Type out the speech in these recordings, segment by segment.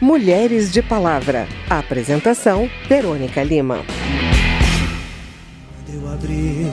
Mulheres de Palavra. Apresentação: Verônica Lima. Eu abrir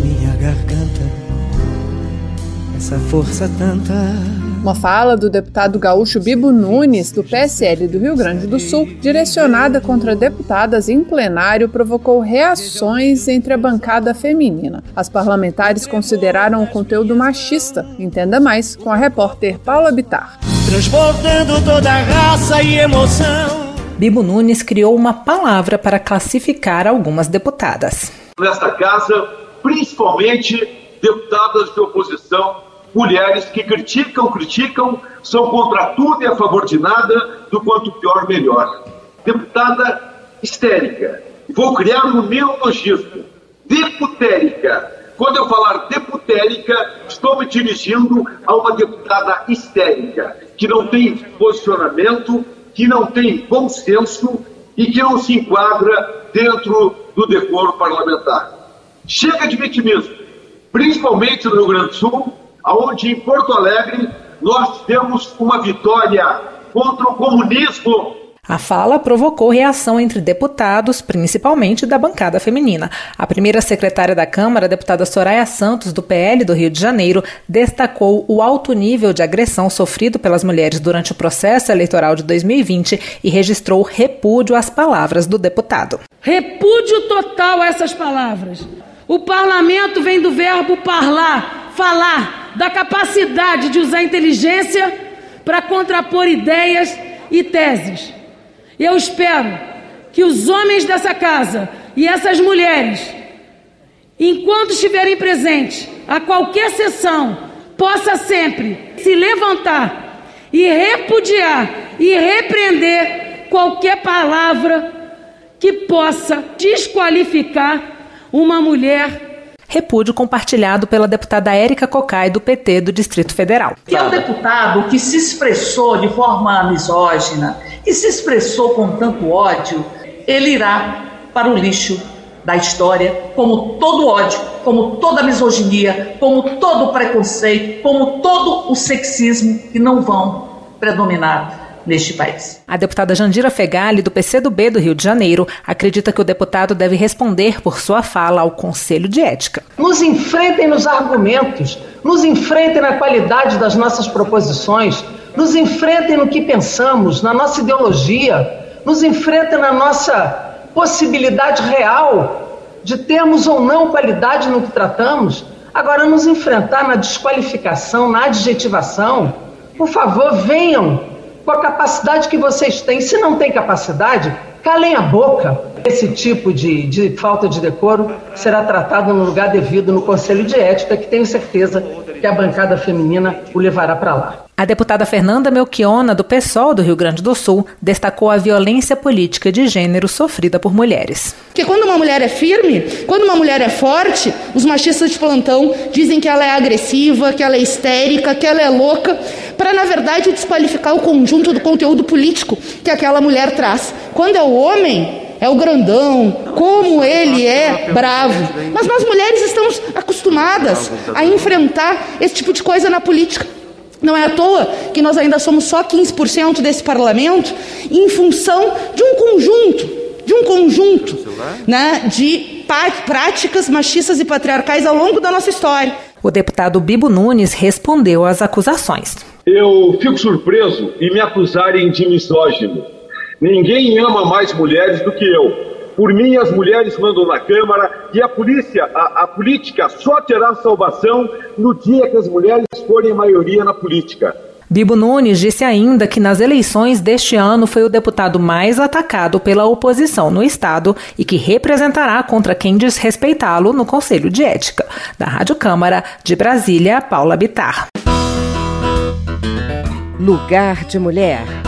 minha garganta, essa força tanta. Uma fala do deputado gaúcho Bibo Nunes, do PSL do Rio Grande do Sul, direcionada contra deputadas em plenário, provocou reações entre a bancada feminina. As parlamentares consideraram o conteúdo machista. Entenda mais com a repórter Paula Bitar. Transbordando toda a raça e emoção. Bibo Nunes criou uma palavra para classificar algumas deputadas. Nesta casa, principalmente deputadas de oposição mulheres que criticam, criticam, são contra tudo e a favor de nada, do quanto pior, melhor. Deputada histérica. Vou criar um neologismo. Deputérica. Quando eu falar deputérica, estou me dirigindo a uma deputada histérica, que não tem posicionamento, que não tem bom senso e que não se enquadra dentro do decoro parlamentar. Chega de vitimismo, principalmente no Rio Grande do Sul, onde em Porto Alegre nós temos uma vitória contra o comunismo. A fala provocou reação entre deputados, principalmente da bancada feminina. A primeira secretária da Câmara, a deputada Soraya Santos, do PL do Rio de Janeiro, destacou o alto nível de agressão sofrido pelas mulheres durante o processo eleitoral de 2020 e registrou repúdio às palavras do deputado. Repúdio total a essas palavras. O parlamento vem do verbo parlar, falar, da capacidade de usar inteligência para contrapor ideias e teses. Eu espero que os homens dessa casa e essas mulheres, enquanto estiverem presentes a qualquer sessão, possa sempre se levantar e repudiar e repreender qualquer palavra que possa desqualificar uma mulher repúdio compartilhado pela deputada Érica Cocai, do PT do Distrito Federal. Que é o deputado que se expressou de forma misógina, que se expressou com tanto ódio, ele irá para o lixo da história, como todo ódio, como toda misoginia, como todo preconceito, como todo o sexismo que não vão predominar neste país. A deputada Jandira Fegali, do PCdoB do Rio de Janeiro, acredita que o deputado deve responder por sua fala ao Conselho de Ética. Nos enfrentem nos argumentos, nos enfrentem na qualidade das nossas proposições, nos enfrentem no que pensamos, na nossa ideologia, nos enfrentem na nossa possibilidade real de termos ou não qualidade no que tratamos. Agora, nos enfrentar na desqualificação, na adjetivação, por favor, venham com a capacidade que vocês têm. Se não tem capacidade, calem a boca. Esse tipo de, de falta de decoro será tratado no lugar devido no Conselho de Ética, que tenho certeza que a bancada feminina o levará para lá. A deputada Fernanda Melchiona, do PSOL do Rio Grande do Sul, destacou a violência política de gênero sofrida por mulheres. Porque quando uma mulher é firme, quando uma mulher é forte, os machistas de plantão dizem que ela é agressiva, que ela é histérica, que ela é louca, para na verdade desqualificar o conjunto do conteúdo político que aquela mulher traz. Quando é o homem, é o grandão, como ele é bravo. Mas nós mulheres estamos acostumadas a enfrentar esse tipo de coisa na política. Não é à toa que nós ainda somos só 15% desse parlamento em função de um conjunto, de um conjunto né, de práticas machistas e patriarcais ao longo da nossa história. O deputado Bibo Nunes respondeu às acusações. Eu fico surpreso em me acusarem de misógino. Ninguém ama mais mulheres do que eu. Por mim, as mulheres mandam na Câmara e a polícia, a, a, política só terá salvação no dia que as mulheres forem maioria na política. Bibo Nunes disse ainda que nas eleições deste ano foi o deputado mais atacado pela oposição no Estado e que representará contra quem desrespeitá-lo no Conselho de Ética. Da Rádio Câmara, de Brasília, Paula Bitar. Lugar de Mulher.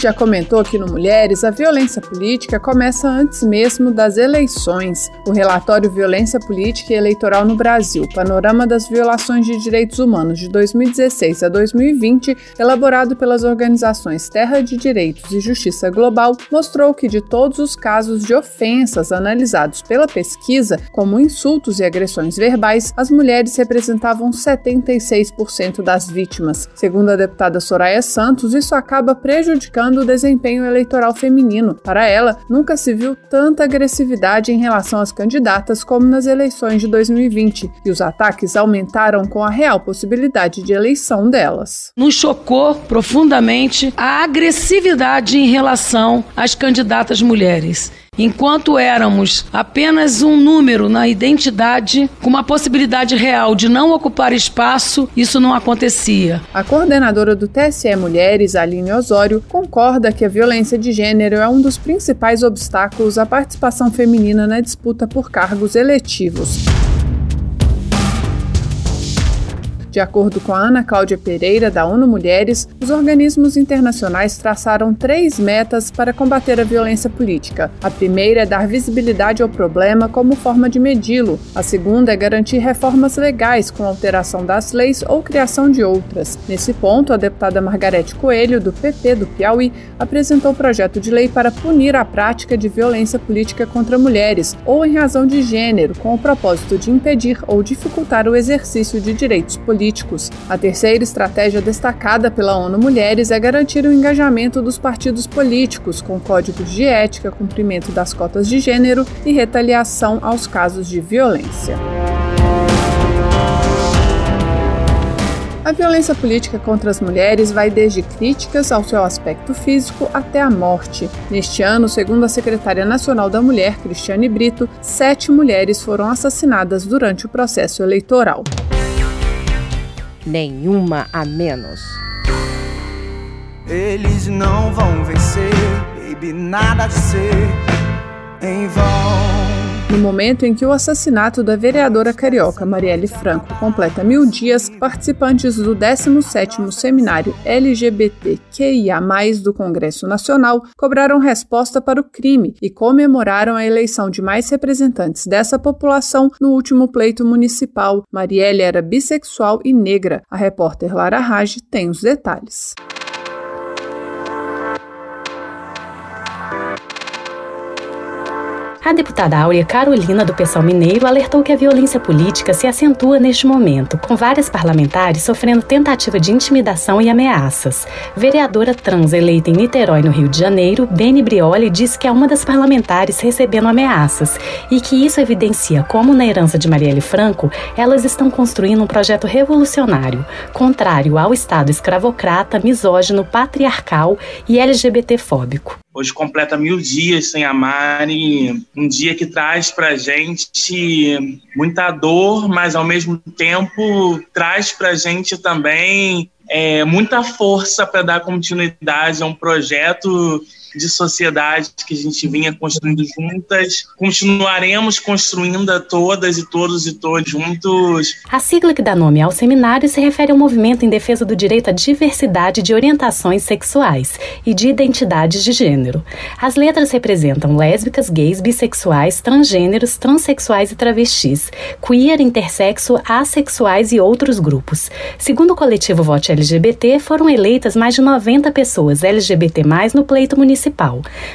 Gente já comentou aqui no Mulheres, a violência política começa antes mesmo das eleições. O relatório Violência Política e Eleitoral no Brasil, Panorama das Violações de Direitos Humanos de 2016 a 2020, elaborado pelas organizações Terra de Direitos e Justiça Global, mostrou que de todos os casos de ofensas analisados pela pesquisa, como insultos e agressões verbais, as mulheres representavam 76% das vítimas. Segundo a deputada Soraya Santos, isso acaba prejudicando o desempenho eleitoral feminino. Para ela, nunca se viu tanta agressividade em relação às candidatas como nas eleições de 2020, e os ataques aumentaram com a real possibilidade de eleição delas. Nos chocou profundamente a agressividade em relação às candidatas mulheres. Enquanto éramos apenas um número na identidade, com uma possibilidade real de não ocupar espaço, isso não acontecia. A coordenadora do TSE Mulheres, Aline Osório, concorda que a violência de gênero é um dos principais obstáculos à participação feminina na disputa por cargos eletivos. De acordo com a Ana Cláudia Pereira, da ONU Mulheres, os organismos internacionais traçaram três metas para combater a violência política. A primeira é dar visibilidade ao problema como forma de medi-lo. A segunda é garantir reformas legais com alteração das leis ou criação de outras. Nesse ponto, a deputada Margarete Coelho, do PP do Piauí, apresentou o projeto de lei para punir a prática de violência política contra mulheres ou em razão de gênero, com o propósito de impedir ou dificultar o exercício de direitos políticos políticos. A terceira estratégia destacada pela ONU Mulheres é garantir o engajamento dos partidos políticos com códigos de ética, cumprimento das cotas de gênero e retaliação aos casos de violência. A violência política contra as mulheres vai desde críticas ao seu aspecto físico até a morte. Neste ano, segundo a secretária nacional da Mulher, Cristiane Brito, sete mulheres foram assassinadas durante o processo eleitoral nenhuma a menos. Eles não vão vencer, baby, nada de ser em vão. No momento em que o assassinato da vereadora carioca Marielle Franco completa mil dias, participantes do 17º Seminário LGBTQIA+, do Congresso Nacional cobraram resposta para o crime e comemoraram a eleição de mais representantes dessa população no último pleito municipal. Marielle era bissexual e negra. A repórter Lara Raj tem os detalhes. A deputada Áurea Carolina, do Pessoal Mineiro, alertou que a violência política se acentua neste momento, com várias parlamentares sofrendo tentativa de intimidação e ameaças. Vereadora trans eleita em Niterói, no Rio de Janeiro, Beni Brioli, disse que é uma das parlamentares recebendo ameaças e que isso evidencia como, na herança de Marielle Franco, elas estão construindo um projeto revolucionário, contrário ao Estado escravocrata, misógino, patriarcal e LGBTfóbico. Hoje completa mil dias sem a Mari, um dia que traz para gente muita dor, mas ao mesmo tempo traz para gente também é, muita força para dar continuidade a um projeto de sociedade que a gente vinha construindo juntas. Continuaremos construindo todas e todos e todos juntos. A sigla que dá nome ao seminário se refere ao movimento em defesa do direito à diversidade de orientações sexuais e de identidades de gênero. As letras representam lésbicas, gays, bissexuais, transgêneros, transexuais e travestis, queer, intersexo, assexuais e outros grupos. Segundo o coletivo Vote LGBT, foram eleitas mais de 90 pessoas LGBT+, no pleito municipal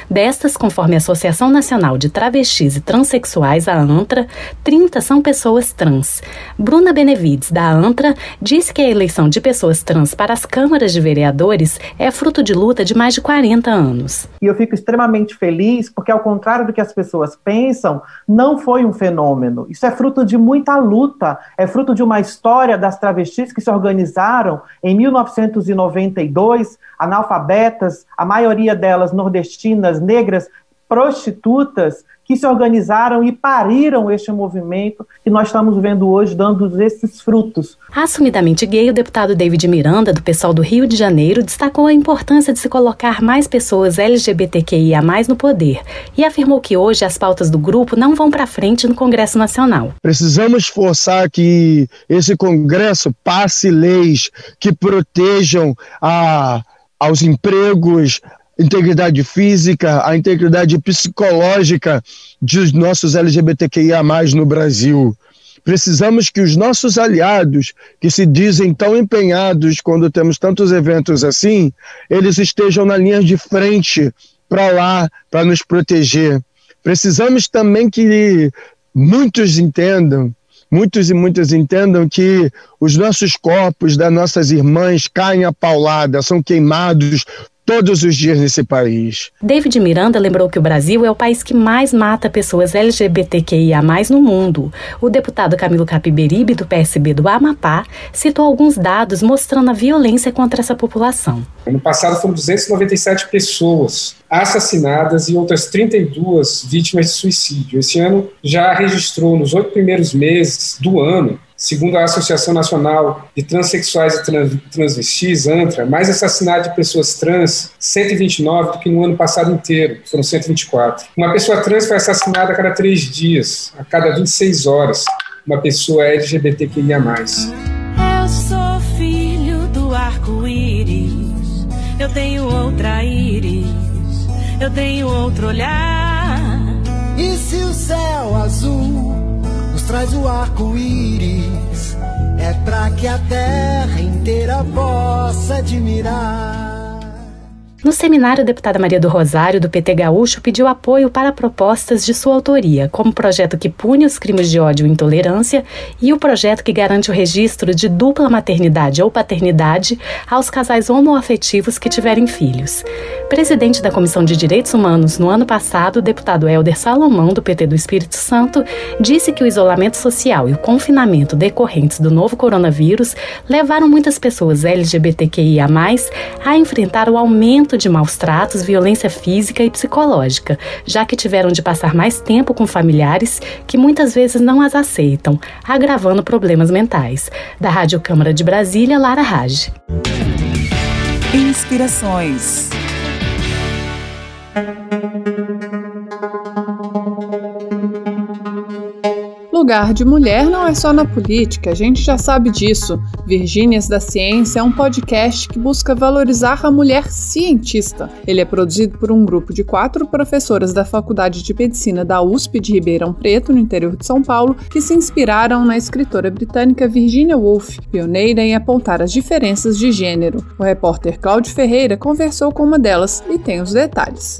Destas, conforme a Associação Nacional de Travestis e Transsexuais, a ANTRA, 30 são pessoas trans. Bruna Benevides, da ANTRA, disse que a eleição de pessoas trans para as câmaras de vereadores é fruto de luta de mais de 40 anos. E eu fico extremamente feliz porque, ao contrário do que as pessoas pensam, não foi um fenômeno. Isso é fruto de muita luta, é fruto de uma história das travestis que se organizaram em 1992, analfabetas, a maioria delas nordestinas, negras, prostitutas, que se organizaram e pariram este movimento que nós estamos vendo hoje dando esses frutos. Assumidamente gay, o deputado David Miranda, do pessoal do Rio de Janeiro, destacou a importância de se colocar mais pessoas LGBTQIA+ no poder e afirmou que hoje as pautas do grupo não vão para frente no Congresso Nacional. Precisamos forçar que esse Congresso passe leis que protejam a aos empregos, integridade física, a integridade psicológica dos nossos LGBTQIA no Brasil. Precisamos que os nossos aliados, que se dizem tão empenhados quando temos tantos eventos assim, eles estejam na linha de frente para lá, para nos proteger. Precisamos também que muitos entendam, muitos e muitas entendam que os nossos corpos das nossas irmãs caem a paulada, são queimados todos os dias nesse país. David Miranda lembrou que o Brasil é o país que mais mata pessoas LGBTQIA no mundo. O deputado Camilo Capiberibe, do PSB do Amapá, citou alguns dados mostrando a violência contra essa população. No passado foram 297 pessoas assassinadas e outras 32 vítimas de suicídio. Esse ano já registrou, nos oito primeiros meses do ano, Segundo a Associação Nacional de Transsexuais e Transvestis, ANTRA, mais assassinatos de pessoas trans, 129 do que no ano passado inteiro, foram 124. Uma pessoa trans foi assassinada a cada três dias, a cada 26 horas. Uma pessoa LGBTQIA+. Eu sou filho do arco-íris, eu tenho outra íris, eu tenho outro olhar. E se o céu azul traz o arco-íris, é pra que a terra inteira possa admirar. No seminário, a deputada Maria do Rosário, do PT Gaúcho, pediu apoio para propostas de sua autoria, como o projeto que pune os crimes de ódio e intolerância e o projeto que garante o registro de dupla maternidade ou paternidade aos casais homoafetivos que tiverem filhos. Presidente da Comissão de Direitos Humanos no ano passado, o deputado Helder Salomão, do PT do Espírito Santo, disse que o isolamento social e o confinamento decorrentes do novo coronavírus levaram muitas pessoas LGBTQIA, a enfrentar o aumento de maus tratos, violência física e psicológica, já que tiveram de passar mais tempo com familiares que muitas vezes não as aceitam, agravando problemas mentais. Da Rádio Câmara de Brasília, Lara Rage. Inspirações. Lugar de mulher não é só na política, a gente já sabe disso. Virgínias da Ciência é um podcast que busca valorizar a mulher cientista. Ele é produzido por um grupo de quatro professoras da Faculdade de Medicina da USP de Ribeirão Preto, no interior de São Paulo, que se inspiraram na escritora britânica Virginia Woolf, pioneira em apontar as diferenças de gênero. O repórter Cláudio Ferreira conversou com uma delas e tem os detalhes.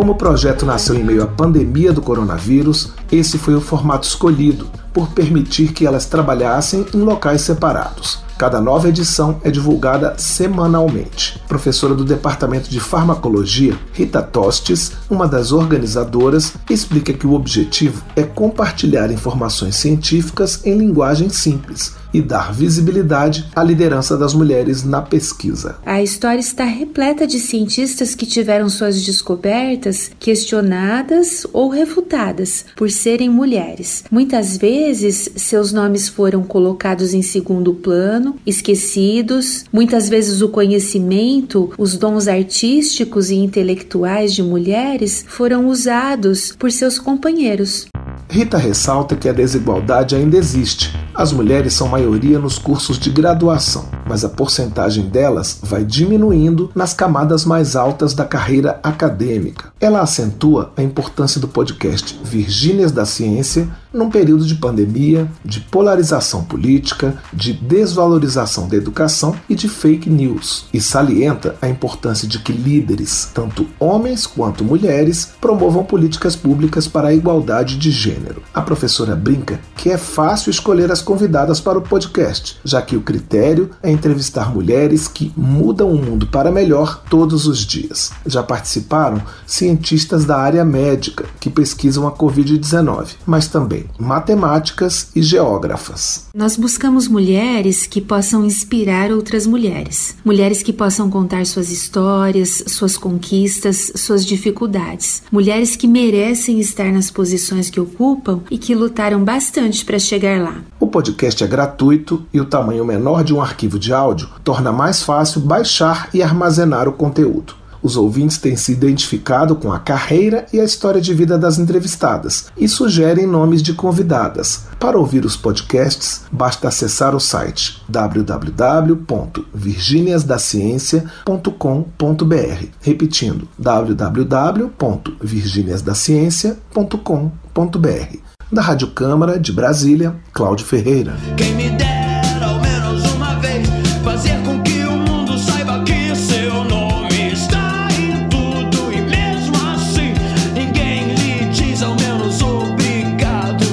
Como o projeto nasceu em meio à pandemia do coronavírus, esse foi o formato escolhido, por permitir que elas trabalhassem em locais separados. Cada nova edição é divulgada semanalmente. Professora do Departamento de Farmacologia, Rita Tostes, uma das organizadoras, explica que o objetivo é compartilhar informações científicas em linguagem simples e dar visibilidade à liderança das mulheres na pesquisa. A história está repleta de cientistas que tiveram suas descobertas questionadas ou refutadas por serem mulheres. Muitas vezes, seus nomes foram colocados em segundo plano, esquecidos. Muitas vezes, o conhecimento, os dons artísticos e intelectuais de mulheres foram usados por seus companheiros. Rita ressalta que a desigualdade ainda existe. As mulheres são maioria nos cursos de graduação, mas a porcentagem delas vai diminuindo nas camadas mais altas da carreira acadêmica. Ela acentua a importância do podcast Virgínias da Ciência num período de pandemia, de polarização política, de desvalorização da educação e de fake news, e salienta a importância de que líderes, tanto homens quanto mulheres, promovam políticas públicas para a igualdade de gênero. A professora brinca que é fácil escolher as convidadas para o podcast, já que o critério é entrevistar mulheres que mudam o mundo para melhor todos os dias. Já participaram cientistas da área médica que pesquisam a Covid-19, mas também matemáticas e geógrafas. Nós buscamos mulheres que possam inspirar outras mulheres, mulheres que possam contar suas histórias, suas conquistas, suas dificuldades, mulheres que merecem estar nas posições que ocupam e que lutaram bastante para chegar lá. O podcast é gratuito e o tamanho menor de um arquivo de áudio torna mais fácil baixar e armazenar o conteúdo. Os ouvintes têm se identificado com a carreira e a história de vida das entrevistadas e sugerem nomes de convidadas. Para ouvir os podcasts, basta acessar o site www.virginiasdaciencia.com.br. Repetindo, www.virginiasdaciencia.com.br. Da Rádio Câmara de Brasília, Cláudio Ferreira.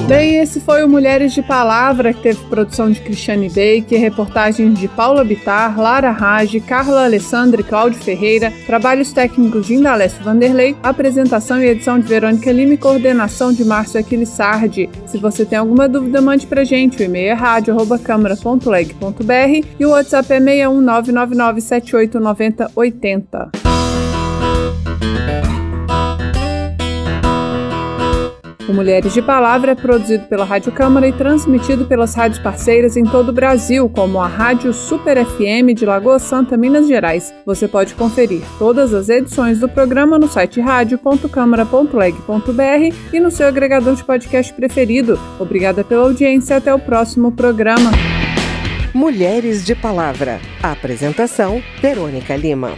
Bem, esse foi o Mulheres de Palavra, que teve produção de Cristiane Baker, reportagens de Paula Bitar, Lara Rage, Carla Alessandra e Cláudio Ferreira, trabalhos técnicos de Indalécio Vanderlei, apresentação e edição de Verônica Lima e coordenação de Márcio Aquilissardi. Se você tem alguma dúvida, mande pra gente. O e-mail é rádio.câmara.leg.br e o WhatsApp é 61999789080. Mulheres de Palavra é produzido pela Rádio Câmara e transmitido pelas rádios parceiras em todo o Brasil, como a Rádio Super FM de Lagoa Santa, Minas Gerais. Você pode conferir todas as edições do programa no site radio.câmara.leg.br e no seu agregador de podcast preferido. Obrigada pela audiência até o próximo programa. Mulheres de Palavra. Apresentação: Verônica Lima.